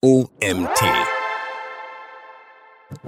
OMT.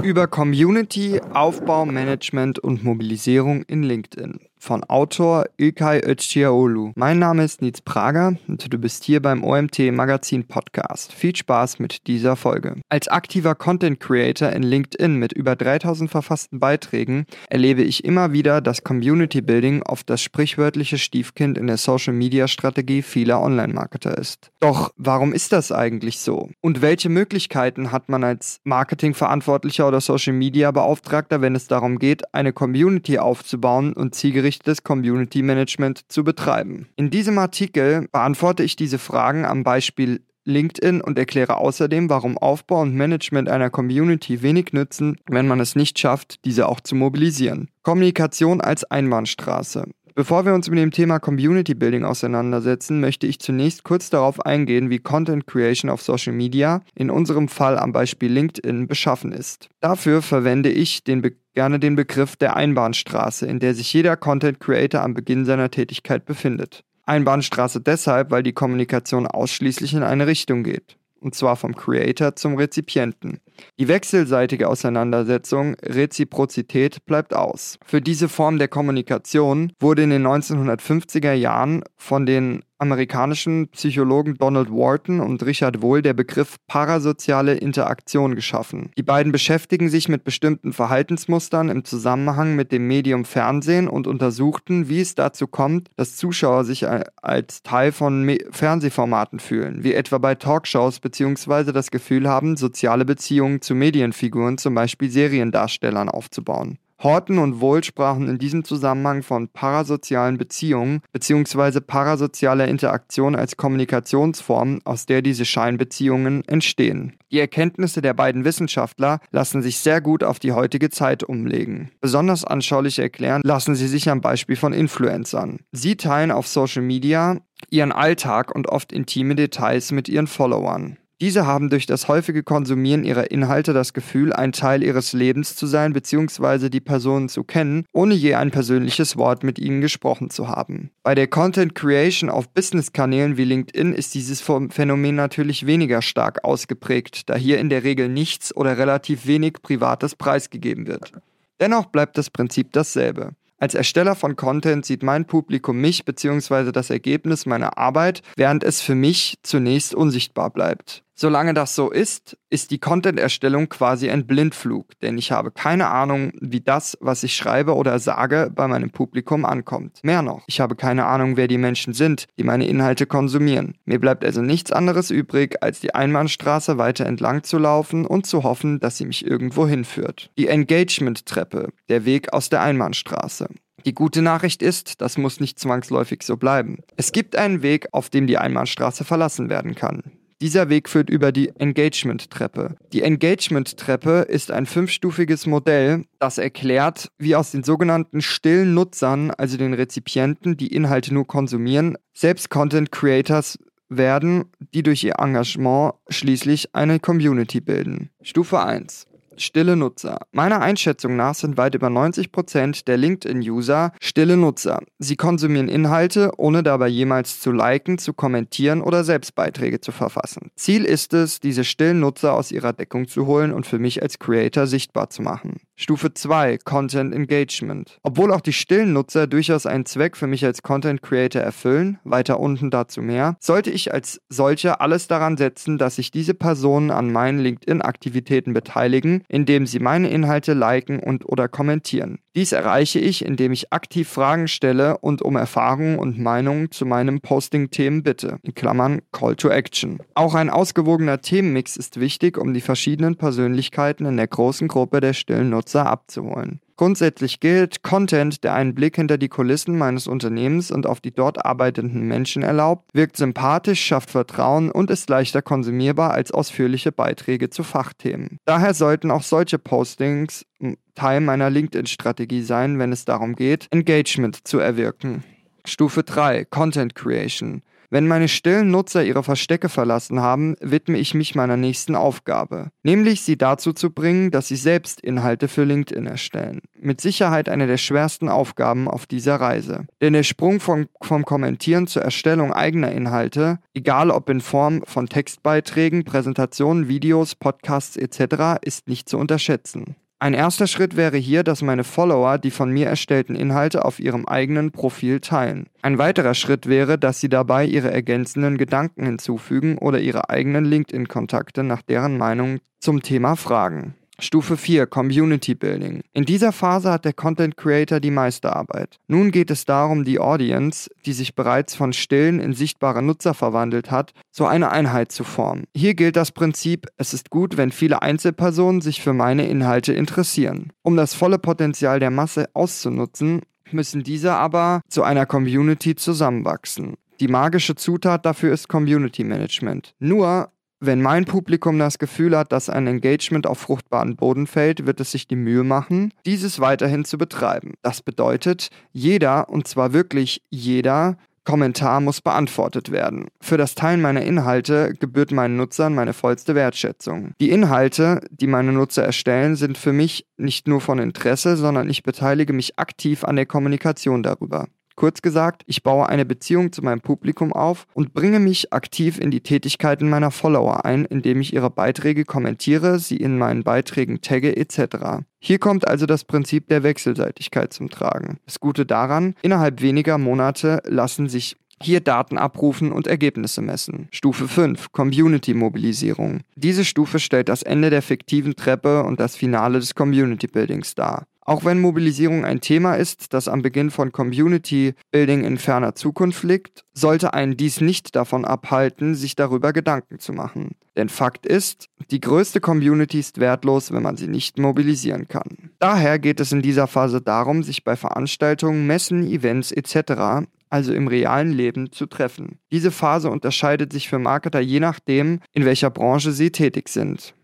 Über Community, Aufbau, Management und Mobilisierung in LinkedIn von Autor Ilkay Özciaolu. Mein Name ist Nils Prager und du bist hier beim OMT Magazin Podcast. Viel Spaß mit dieser Folge. Als aktiver Content Creator in LinkedIn mit über 3000 verfassten Beiträgen erlebe ich immer wieder, dass Community Building oft das sprichwörtliche Stiefkind in der Social Media Strategie vieler Online-Marketer ist. Doch warum ist das eigentlich so? Und welche Möglichkeiten hat man als Marketingverantwortlicher oder Social Media Beauftragter, wenn es darum geht, eine Community aufzubauen und zielgerichtet zielgerichtetes Community Management zu betreiben. In diesem Artikel beantworte ich diese Fragen am Beispiel LinkedIn und erkläre außerdem, warum Aufbau und Management einer Community wenig nützen, wenn man es nicht schafft, diese auch zu mobilisieren. Kommunikation als Einbahnstraße. Bevor wir uns mit dem Thema Community Building auseinandersetzen, möchte ich zunächst kurz darauf eingehen, wie Content Creation auf Social Media, in unserem Fall am Beispiel LinkedIn, beschaffen ist. Dafür verwende ich den gerne den Begriff der Einbahnstraße, in der sich jeder Content Creator am Beginn seiner Tätigkeit befindet. Einbahnstraße deshalb, weil die Kommunikation ausschließlich in eine Richtung geht und zwar vom Creator zum Rezipienten. Die wechselseitige Auseinandersetzung, Reziprozität bleibt aus. Für diese Form der Kommunikation wurde in den 1950er Jahren von den amerikanischen Psychologen Donald Wharton und Richard Wohl der Begriff parasoziale Interaktion geschaffen. Die beiden beschäftigen sich mit bestimmten Verhaltensmustern im Zusammenhang mit dem Medium Fernsehen und untersuchten, wie es dazu kommt, dass Zuschauer sich als Teil von Me Fernsehformaten fühlen, wie etwa bei Talkshows bzw. das Gefühl haben, soziale Beziehungen zu Medienfiguren, zum Beispiel Seriendarstellern, aufzubauen. Horton und Wohl sprachen in diesem Zusammenhang von parasozialen Beziehungen bzw. parasozialer Interaktion als Kommunikationsform, aus der diese Scheinbeziehungen entstehen. Die Erkenntnisse der beiden Wissenschaftler lassen sich sehr gut auf die heutige Zeit umlegen. Besonders anschaulich erklären lassen sie sich am Beispiel von Influencern. Sie teilen auf Social Media ihren Alltag und oft intime Details mit ihren Followern. Diese haben durch das häufige Konsumieren ihrer Inhalte das Gefühl, ein Teil ihres Lebens zu sein bzw. die Personen zu kennen, ohne je ein persönliches Wort mit ihnen gesprochen zu haben. Bei der Content Creation auf Business-Kanälen wie LinkedIn ist dieses Phänomen natürlich weniger stark ausgeprägt, da hier in der Regel nichts oder relativ wenig Privates preisgegeben wird. Dennoch bleibt das Prinzip dasselbe. Als Ersteller von Content sieht mein Publikum mich bzw. das Ergebnis meiner Arbeit, während es für mich zunächst unsichtbar bleibt. Solange das so ist, ist die Content-Erstellung quasi ein Blindflug, denn ich habe keine Ahnung, wie das, was ich schreibe oder sage, bei meinem Publikum ankommt. Mehr noch, ich habe keine Ahnung, wer die Menschen sind, die meine Inhalte konsumieren. Mir bleibt also nichts anderes übrig, als die Einbahnstraße weiter entlang zu laufen und zu hoffen, dass sie mich irgendwo hinführt. Die Engagement-Treppe, der Weg aus der Einbahnstraße. Die gute Nachricht ist, das muss nicht zwangsläufig so bleiben. Es gibt einen Weg, auf dem die Einbahnstraße verlassen werden kann. Dieser Weg führt über die Engagement-Treppe. Die Engagement-Treppe ist ein fünfstufiges Modell, das erklärt, wie aus den sogenannten stillen Nutzern, also den Rezipienten, die Inhalte nur konsumieren, selbst Content Creators werden, die durch ihr Engagement schließlich eine Community bilden. Stufe 1 stille Nutzer. Meiner Einschätzung nach sind weit über 90% der LinkedIn-User stille Nutzer. Sie konsumieren Inhalte, ohne dabei jemals zu liken, zu kommentieren oder selbst Beiträge zu verfassen. Ziel ist es, diese stillen Nutzer aus ihrer Deckung zu holen und für mich als Creator sichtbar zu machen. Stufe 2 Content Engagement. Obwohl auch die stillen Nutzer durchaus einen Zweck für mich als Content Creator erfüllen, weiter unten dazu mehr, sollte ich als solcher alles daran setzen, dass sich diese Personen an meinen LinkedIn-Aktivitäten beteiligen, indem sie meine Inhalte liken und oder kommentieren. Dies erreiche ich, indem ich aktiv Fragen stelle und um Erfahrungen und Meinungen zu meinem Posting-Themen bitte. In Klammern Call to Action. Auch ein ausgewogener Themenmix ist wichtig, um die verschiedenen Persönlichkeiten in der großen Gruppe der stillen Nutzer abzuholen. Grundsätzlich gilt, Content, der einen Blick hinter die Kulissen meines Unternehmens und auf die dort arbeitenden Menschen erlaubt, wirkt sympathisch, schafft Vertrauen und ist leichter konsumierbar als ausführliche Beiträge zu Fachthemen. Daher sollten auch solche Postings Teil meiner LinkedIn-Strategie sein, wenn es darum geht, Engagement zu erwirken. Stufe 3 Content Creation. Wenn meine stillen Nutzer ihre Verstecke verlassen haben, widme ich mich meiner nächsten Aufgabe, nämlich sie dazu zu bringen, dass sie selbst Inhalte für LinkedIn erstellen. Mit Sicherheit eine der schwersten Aufgaben auf dieser Reise. Denn der Sprung vom, vom Kommentieren zur Erstellung eigener Inhalte, egal ob in Form von Textbeiträgen, Präsentationen, Videos, Podcasts etc., ist nicht zu unterschätzen. Ein erster Schritt wäre hier, dass meine Follower die von mir erstellten Inhalte auf ihrem eigenen Profil teilen. Ein weiterer Schritt wäre, dass sie dabei ihre ergänzenden Gedanken hinzufügen oder ihre eigenen LinkedIn-Kontakte nach deren Meinung zum Thema fragen. Stufe 4 Community Building. In dieser Phase hat der Content Creator die Meisterarbeit. Nun geht es darum, die Audience, die sich bereits von stillen in sichtbare Nutzer verwandelt hat, so eine Einheit zu formen. Hier gilt das Prinzip, es ist gut, wenn viele Einzelpersonen sich für meine Inhalte interessieren. Um das volle Potenzial der Masse auszunutzen, müssen diese aber zu einer Community zusammenwachsen. Die magische Zutat dafür ist Community Management. Nur wenn mein Publikum das Gefühl hat, dass ein Engagement auf fruchtbaren Boden fällt, wird es sich die Mühe machen, dieses weiterhin zu betreiben. Das bedeutet, jeder, und zwar wirklich jeder, Kommentar muss beantwortet werden. Für das Teilen meiner Inhalte gebührt meinen Nutzern meine vollste Wertschätzung. Die Inhalte, die meine Nutzer erstellen, sind für mich nicht nur von Interesse, sondern ich beteilige mich aktiv an der Kommunikation darüber. Kurz gesagt, ich baue eine Beziehung zu meinem Publikum auf und bringe mich aktiv in die Tätigkeiten meiner Follower ein, indem ich ihre Beiträge kommentiere, sie in meinen Beiträgen tagge etc. Hier kommt also das Prinzip der Wechselseitigkeit zum Tragen. Das Gute daran, innerhalb weniger Monate lassen sich hier Daten abrufen und Ergebnisse messen. Stufe 5. Community-Mobilisierung. Diese Stufe stellt das Ende der fiktiven Treppe und das Finale des Community-Buildings dar. Auch wenn Mobilisierung ein Thema ist, das am Beginn von Community Building in ferner Zukunft liegt, sollte einen dies nicht davon abhalten, sich darüber Gedanken zu machen. Denn Fakt ist, die größte Community ist wertlos, wenn man sie nicht mobilisieren kann. Daher geht es in dieser Phase darum, sich bei Veranstaltungen, Messen, Events etc also im realen Leben, zu treffen. Diese Phase unterscheidet sich für Marketer je nachdem, in welcher Branche sie tätig sind.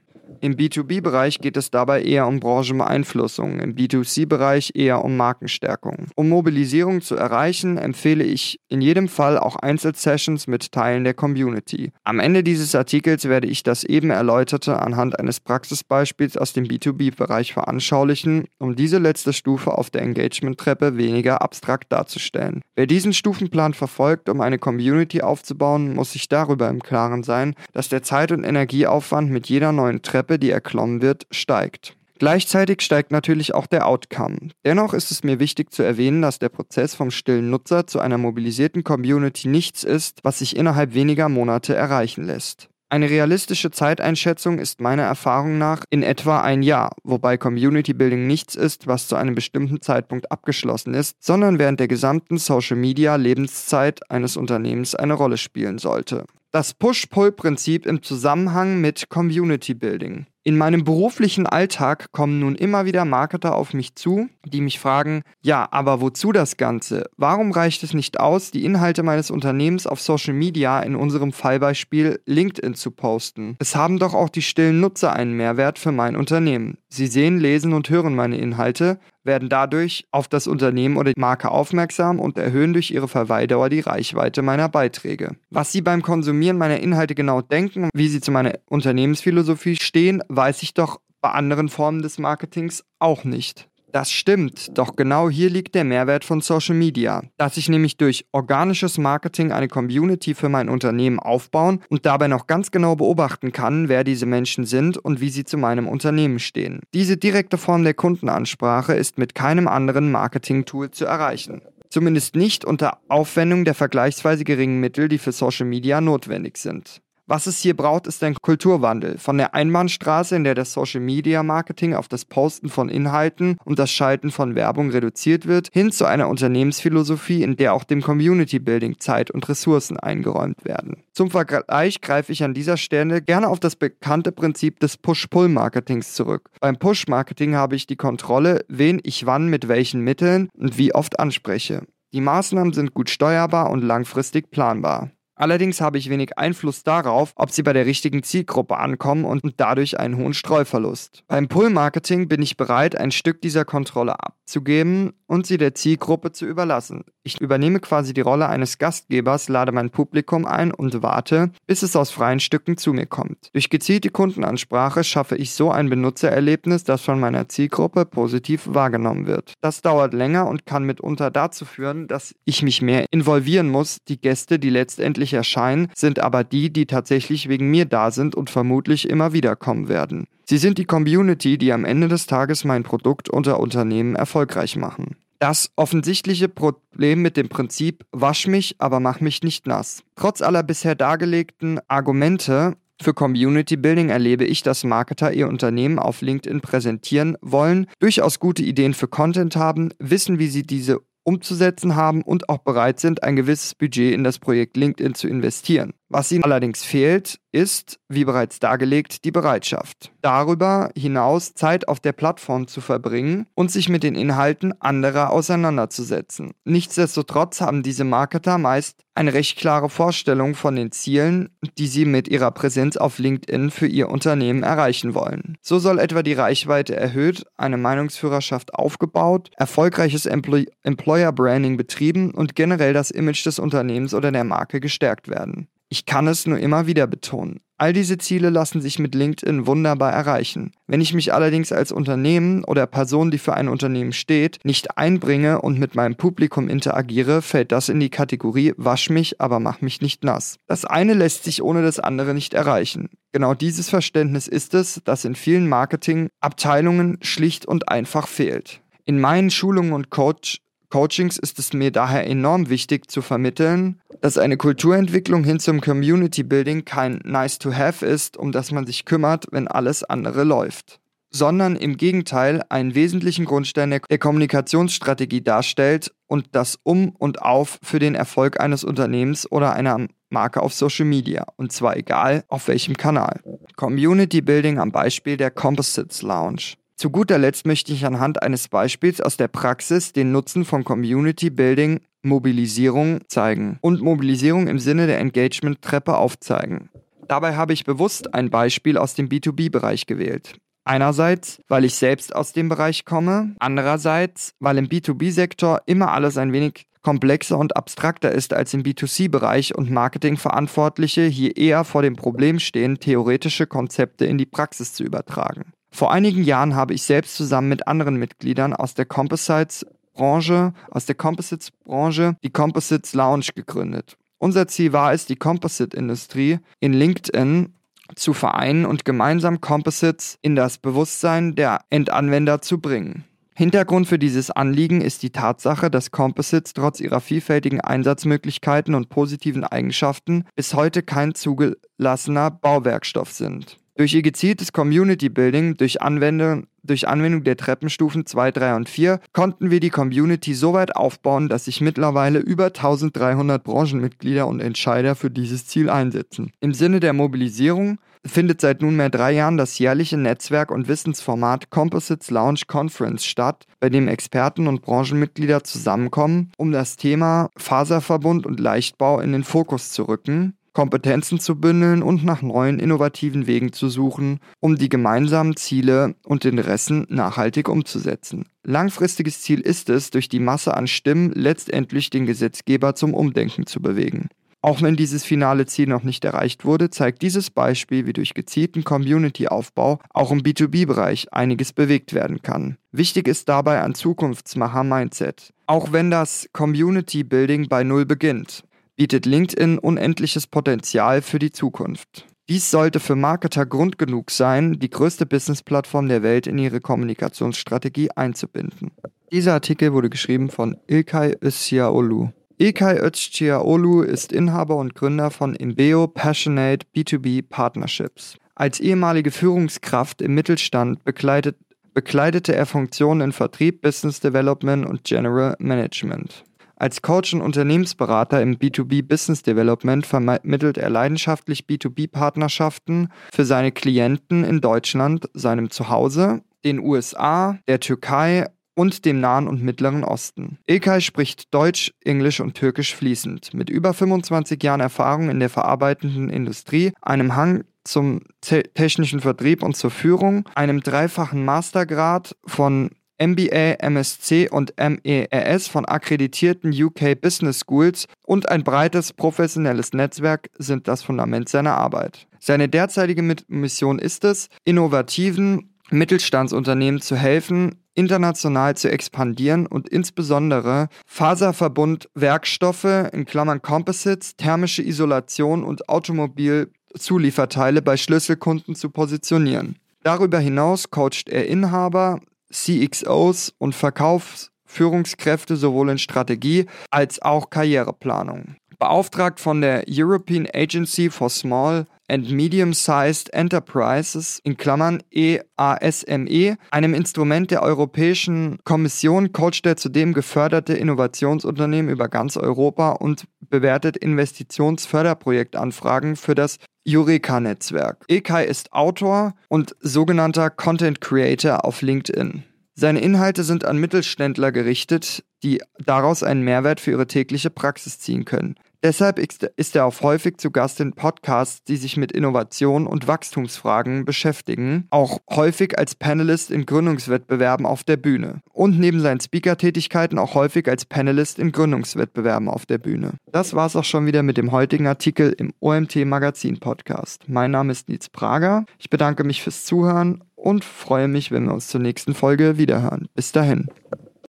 Im B2B-Bereich geht es dabei eher um Branchenbeeinflussung, im B2C-Bereich eher um Markenstärkung. Um Mobilisierung zu erreichen, empfehle ich in jedem Fall auch Einzelsessions mit Teilen der Community. Am Ende dieses Artikels werde ich das eben erläuterte anhand eines Praxisbeispiels aus dem B2B-Bereich veranschaulichen, um diese letzte Stufe auf der Engagement-Treppe weniger abstrakt darzustellen. Wer diesen Stufenplan verfolgt, um eine Community aufzubauen, muss sich darüber im Klaren sein, dass der Zeit- und Energieaufwand mit jeder neuen Treppe Die erklommen wird, steigt. Gleichzeitig steigt natürlich auch der Outcome. Dennoch ist es mir wichtig zu erwähnen, dass der Prozess vom stillen Nutzer zu einer mobilisierten Community nichts ist, was sich innerhalb weniger Monate erreichen lässt. Eine realistische Zeiteinschätzung ist meiner Erfahrung nach in etwa ein Jahr, wobei Community Building nichts ist, was zu einem bestimmten Zeitpunkt abgeschlossen ist, sondern während der gesamten Social Media Lebenszeit eines Unternehmens eine Rolle spielen sollte. Das Push-Pull-Prinzip im Zusammenhang mit Community Building. In meinem beruflichen Alltag kommen nun immer wieder Marketer auf mich zu, die mich fragen, ja, aber wozu das Ganze? Warum reicht es nicht aus, die Inhalte meines Unternehmens auf Social Media, in unserem Fallbeispiel LinkedIn, zu posten? Es haben doch auch die stillen Nutzer einen Mehrwert für mein Unternehmen. Sie sehen, lesen und hören meine Inhalte, werden dadurch auf das Unternehmen oder die Marke aufmerksam und erhöhen durch ihre Verweildauer die Reichweite meiner Beiträge. Was Sie beim Konsumieren meiner Inhalte genau denken wie Sie zu meiner Unternehmensphilosophie stehen, weiß ich doch bei anderen Formen des Marketings auch nicht. Das stimmt, doch genau hier liegt der Mehrwert von Social Media, dass ich nämlich durch organisches Marketing eine Community für mein Unternehmen aufbauen und dabei noch ganz genau beobachten kann, wer diese Menschen sind und wie sie zu meinem Unternehmen stehen. Diese direkte Form der Kundenansprache ist mit keinem anderen Marketing-Tool zu erreichen. Zumindest nicht unter Aufwendung der vergleichsweise geringen Mittel, die für Social Media notwendig sind. Was es hier braucht, ist ein Kulturwandel. Von der Einbahnstraße, in der das Social Media Marketing auf das Posten von Inhalten und das Schalten von Werbung reduziert wird, hin zu einer Unternehmensphilosophie, in der auch dem Community Building Zeit und Ressourcen eingeräumt werden. Zum Vergleich greife ich an dieser Stelle gerne auf das bekannte Prinzip des Push-Pull-Marketings zurück. Beim Push-Marketing habe ich die Kontrolle, wen ich wann mit welchen Mitteln und wie oft anspreche. Die Maßnahmen sind gut steuerbar und langfristig planbar. Allerdings habe ich wenig Einfluss darauf, ob sie bei der richtigen Zielgruppe ankommen und dadurch einen hohen Streuverlust. Beim Pull-Marketing bin ich bereit, ein Stück dieser Kontrolle abzugeben und sie der Zielgruppe zu überlassen. Ich übernehme quasi die Rolle eines Gastgebers, lade mein Publikum ein und warte, bis es aus freien Stücken zu mir kommt. Durch gezielte Kundenansprache schaffe ich so ein Benutzererlebnis, das von meiner Zielgruppe positiv wahrgenommen wird. Das dauert länger und kann mitunter dazu führen, dass ich mich mehr involvieren muss. Die Gäste, die letztendlich erscheinen, sind aber die, die tatsächlich wegen mir da sind und vermutlich immer wieder kommen werden. Sie sind die Community, die am Ende des Tages mein Produkt unter Unternehmen erfolgreich machen. Das offensichtliche Problem mit dem Prinzip wasch mich, aber mach mich nicht nass. Trotz aller bisher dargelegten Argumente für Community Building erlebe ich, dass Marketer ihr Unternehmen auf LinkedIn präsentieren wollen, durchaus gute Ideen für Content haben, wissen, wie sie diese umzusetzen haben und auch bereit sind, ein gewisses Budget in das Projekt LinkedIn zu investieren. Was ihnen allerdings fehlt, ist, wie bereits dargelegt, die Bereitschaft, darüber hinaus Zeit auf der Plattform zu verbringen und sich mit den Inhalten anderer auseinanderzusetzen. Nichtsdestotrotz haben diese Marketer meist eine recht klare Vorstellung von den Zielen, die sie mit ihrer Präsenz auf LinkedIn für ihr Unternehmen erreichen wollen. So soll etwa die Reichweite erhöht, eine Meinungsführerschaft aufgebaut, erfolgreiches Employ Employer Branding betrieben und generell das Image des Unternehmens oder der Marke gestärkt werden. Ich kann es nur immer wieder betonen. All diese Ziele lassen sich mit LinkedIn wunderbar erreichen. Wenn ich mich allerdings als Unternehmen oder Person, die für ein Unternehmen steht, nicht einbringe und mit meinem Publikum interagiere, fällt das in die Kategorie Wasch mich, aber mach mich nicht nass. Das eine lässt sich ohne das andere nicht erreichen. Genau dieses Verständnis ist es, das in vielen Marketingabteilungen schlicht und einfach fehlt. In meinen Schulungen und Coach Coachings ist es mir daher enorm wichtig zu vermitteln, dass eine Kulturentwicklung hin zum Community Building kein Nice to Have ist, um das man sich kümmert, wenn alles andere läuft, sondern im Gegenteil einen wesentlichen Grundstein der Kommunikationsstrategie darstellt und das Um und Auf für den Erfolg eines Unternehmens oder einer Marke auf Social Media und zwar egal auf welchem Kanal. Community Building am Beispiel der Composites Lounge. Zu guter Letzt möchte ich anhand eines Beispiels aus der Praxis den Nutzen von Community Building Mobilisierung zeigen und Mobilisierung im Sinne der Engagement-Treppe aufzeigen. Dabei habe ich bewusst ein Beispiel aus dem B2B-Bereich gewählt. Einerseits, weil ich selbst aus dem Bereich komme, andererseits, weil im B2B-Sektor immer alles ein wenig komplexer und abstrakter ist als im B2C-Bereich und Marketingverantwortliche hier eher vor dem Problem stehen, theoretische Konzepte in die Praxis zu übertragen. Vor einigen Jahren habe ich selbst zusammen mit anderen Mitgliedern aus der Composites Branche, aus der Composites Branche die Composites Lounge gegründet. Unser Ziel war es, die Composite-Industrie in LinkedIn zu vereinen und gemeinsam Composites in das Bewusstsein der Endanwender zu bringen. Hintergrund für dieses Anliegen ist die Tatsache, dass Composites trotz ihrer vielfältigen Einsatzmöglichkeiten und positiven Eigenschaften bis heute kein zugelassener Bauwerkstoff sind. Durch ihr gezieltes Community Building, durch Anwendung, durch Anwendung der Treppenstufen 2, 3 und 4 konnten wir die Community so weit aufbauen, dass sich mittlerweile über 1300 Branchenmitglieder und Entscheider für dieses Ziel einsetzen. Im Sinne der Mobilisierung findet seit nunmehr drei Jahren das jährliche Netzwerk- und Wissensformat Composites Lounge Conference statt, bei dem Experten und Branchenmitglieder zusammenkommen, um das Thema Faserverbund und Leichtbau in den Fokus zu rücken Kompetenzen zu bündeln und nach neuen innovativen Wegen zu suchen, um die gemeinsamen Ziele und Interessen nachhaltig umzusetzen. Langfristiges Ziel ist es, durch die Masse an Stimmen letztendlich den Gesetzgeber zum Umdenken zu bewegen. Auch wenn dieses finale Ziel noch nicht erreicht wurde, zeigt dieses Beispiel, wie durch gezielten Community-Aufbau auch im B2B-Bereich einiges bewegt werden kann. Wichtig ist dabei ein Zukunftsmacher-Mindset. Auch wenn das Community-Building bei Null beginnt bietet LinkedIn unendliches Potenzial für die Zukunft. Dies sollte für Marketer Grund genug sein, die größte Business-Plattform der Welt in ihre Kommunikationsstrategie einzubinden. Dieser Artikel wurde geschrieben von Ilkay Özciaolu. Ilkay Özciaolu ist Inhaber und Gründer von Imbeo Passionate B2B Partnerships. Als ehemalige Führungskraft im Mittelstand bekleidet, bekleidete er Funktionen in Vertrieb, Business Development und General Management. Als Coach und Unternehmensberater im B2B Business Development vermittelt er leidenschaftlich B2B-Partnerschaften für seine Klienten in Deutschland, seinem Zuhause, den USA, der Türkei und dem Nahen und Mittleren Osten. Ilkay spricht Deutsch, Englisch und Türkisch fließend. Mit über 25 Jahren Erfahrung in der verarbeitenden Industrie, einem Hang zum technischen Vertrieb und zur Führung, einem dreifachen Mastergrad von MBA, MSc und MERS von akkreditierten UK Business Schools und ein breites professionelles Netzwerk sind das Fundament seiner Arbeit. Seine derzeitige Mission ist es, innovativen Mittelstandsunternehmen zu helfen, international zu expandieren und insbesondere Faserverbundwerkstoffe in Klammern Composites, thermische Isolation und Automobilzulieferteile bei Schlüsselkunden zu positionieren. Darüber hinaus coacht er Inhaber, CXOs und Verkaufsführungskräfte sowohl in Strategie als auch Karriereplanung. Beauftragt von der European Agency for Small and Medium-Sized Enterprises in Klammern EASME, e, einem Instrument der Europäischen Kommission, coacht er zudem geförderte Innovationsunternehmen über ganz Europa und bewertet Investitionsförderprojektanfragen für das Eureka-Netzwerk. Ekai ist Autor und sogenannter Content Creator auf LinkedIn. Seine Inhalte sind an Mittelständler gerichtet, die daraus einen Mehrwert für ihre tägliche Praxis ziehen können. Deshalb ist er auch häufig zu Gast in Podcasts, die sich mit Innovation und Wachstumsfragen beschäftigen, auch häufig als Panelist in Gründungswettbewerben auf der Bühne und neben seinen Speaker-Tätigkeiten auch häufig als Panelist in Gründungswettbewerben auf der Bühne. Das war's auch schon wieder mit dem heutigen Artikel im OMT Magazin Podcast. Mein Name ist Nils Prager. Ich bedanke mich fürs Zuhören und freue mich, wenn wir uns zur nächsten Folge wiederhören. Bis dahin.